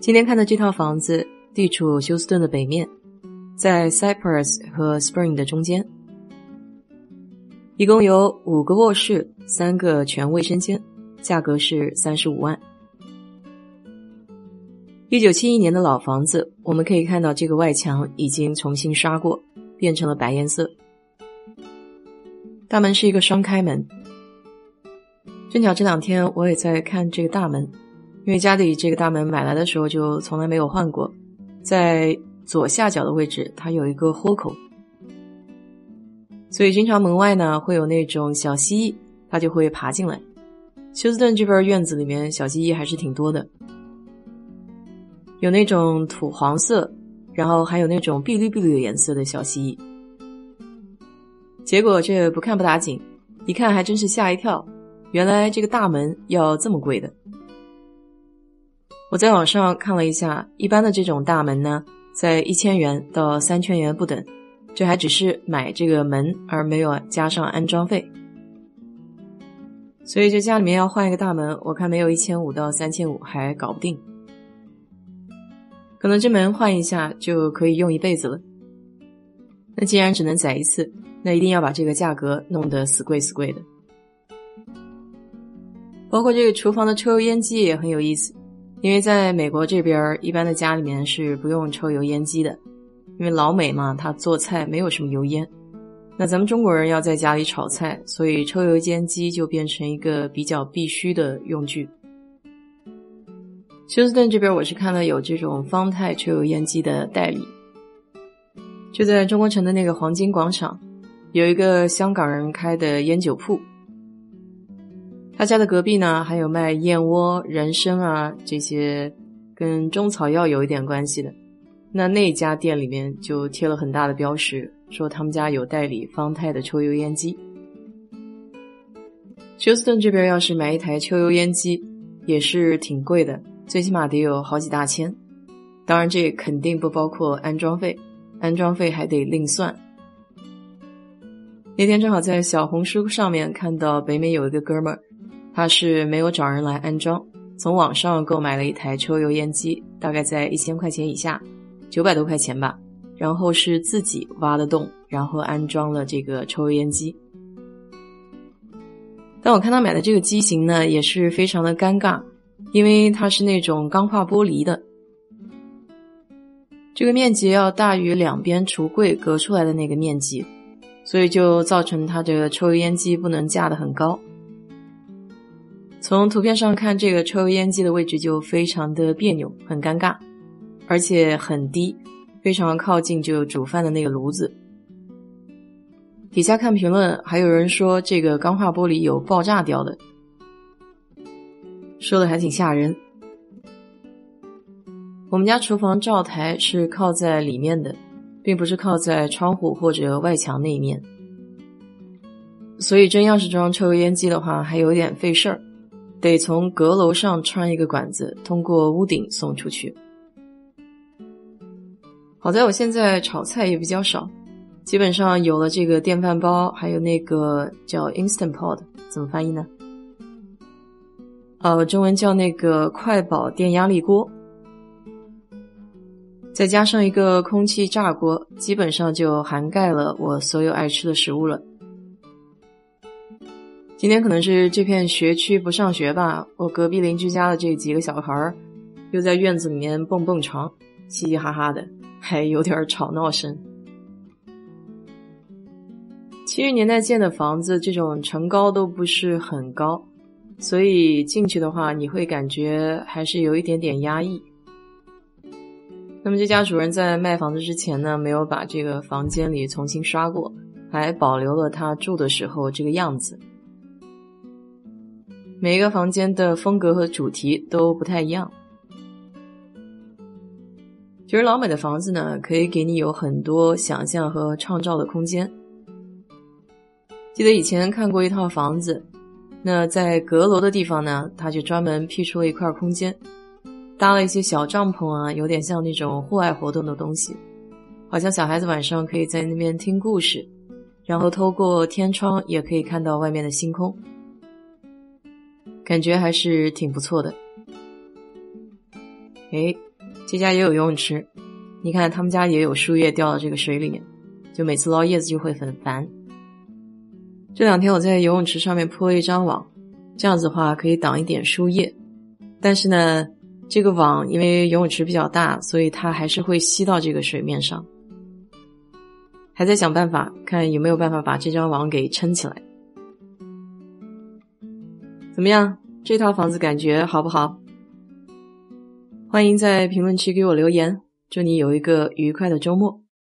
今天看的这套房子地处休斯顿的北面，在 Cypress 和 Spring 的中间，一共有五个卧室，三个全卫生间，价格是三十五万。一九七一年的老房子，我们可以看到这个外墙已经重新刷过，变成了白颜色。大门是一个双开门，正巧这两天我也在看这个大门。因为家里这个大门买来的时候就从来没有换过，在左下角的位置它有一个豁口，所以经常门外呢会有那种小蜥蜴，它就会爬进来。休斯顿这边院子里面小蜥蜴还是挺多的，有那种土黄色，然后还有那种碧绿碧绿的颜色的小蜥蜴。结果这不看不打紧，一看还真是吓一跳，原来这个大门要这么贵的。我在网上看了一下，一般的这种大门呢，在一千元到三千元不等，这还只是买这个门，而没有加上安装费。所以这家里面要换一个大门，我看没有一千五到三千五还搞不定。可能这门换一下就可以用一辈子了。那既然只能载一次，那一定要把这个价格弄得死贵死贵的。包括这个厨房的抽油烟机也很有意思。因为在美国这边，一般的家里面是不用抽油烟机的，因为老美嘛，他做菜没有什么油烟。那咱们中国人要在家里炒菜，所以抽油烟机就变成一个比较必须的用具。休斯顿这边，我是看了有这种方太抽油烟机的代理，就在中国城的那个黄金广场，有一个香港人开的烟酒铺。他家的隔壁呢，还有卖燕窝、人参啊这些跟中草药有一点关系的。那那家店里面就贴了很大的标识，说他们家有代理方太的抽油烟机。休斯顿这边要是买一台抽油烟机，也是挺贵的，最起码得有好几大千。当然，这肯定不包括安装费，安装费还得另算。那天正好在小红书上面看到北美有一个哥们儿。他是没有找人来安装，从网上购买了一台抽油烟机，大概在一千块钱以下，九百多块钱吧。然后是自己挖的洞，然后安装了这个抽油烟机。但我看他买的这个机型呢，也是非常的尴尬，因为它是那种钢化玻璃的，这个面积要大于两边橱柜隔出来的那个面积，所以就造成它这个抽油烟机不能架得很高。从图片上看，这个抽油烟机的位置就非常的别扭，很尴尬，而且很低，非常靠近就煮饭的那个炉子。底下看评论，还有人说这个钢化玻璃有爆炸掉的，说的还挺吓人。我们家厨房灶台是靠在里面的，并不是靠在窗户或者外墙那一面，所以真要是装抽油烟机的话，还有点费事儿。得从阁楼上穿一个管子，通过屋顶送出去。好在我现在炒菜也比较少，基本上有了这个电饭煲，还有那个叫 Instant Pot，怎么翻译呢？呃，中文叫那个快宝电压力锅，再加上一个空气炸锅，基本上就涵盖了我所有爱吃的食物了。今天可能是这片学区不上学吧，我隔壁邻居家的这几个小孩儿又在院子里面蹦蹦床，嘻嘻哈哈的，还有点吵闹声。七十年代建的房子，这种层高都不是很高，所以进去的话，你会感觉还是有一点点压抑。那么这家主人在卖房子之前呢，没有把这个房间里重新刷过，还保留了他住的时候这个样子。每一个房间的风格和主题都不太一样。其实老美的房子呢，可以给你有很多想象和创造的空间。记得以前看过一套房子，那在阁楼的地方呢，他就专门辟出了一块空间，搭了一些小帐篷啊，有点像那种户外活动的东西，好像小孩子晚上可以在那边听故事，然后透过天窗也可以看到外面的星空。感觉还是挺不错的。哎，这家也有游泳池，你看他们家也有树叶掉到这个水里面，就每次捞叶子就会很烦。这两天我在游泳池上面铺了一张网，这样子的话可以挡一点树叶，但是呢，这个网因为游泳池比较大，所以它还是会吸到这个水面上。还在想办法，看有没有办法把这张网给撑起来。怎么样？这套房子感觉好不好？欢迎在评论区给我留言。祝你有一个愉快的周末。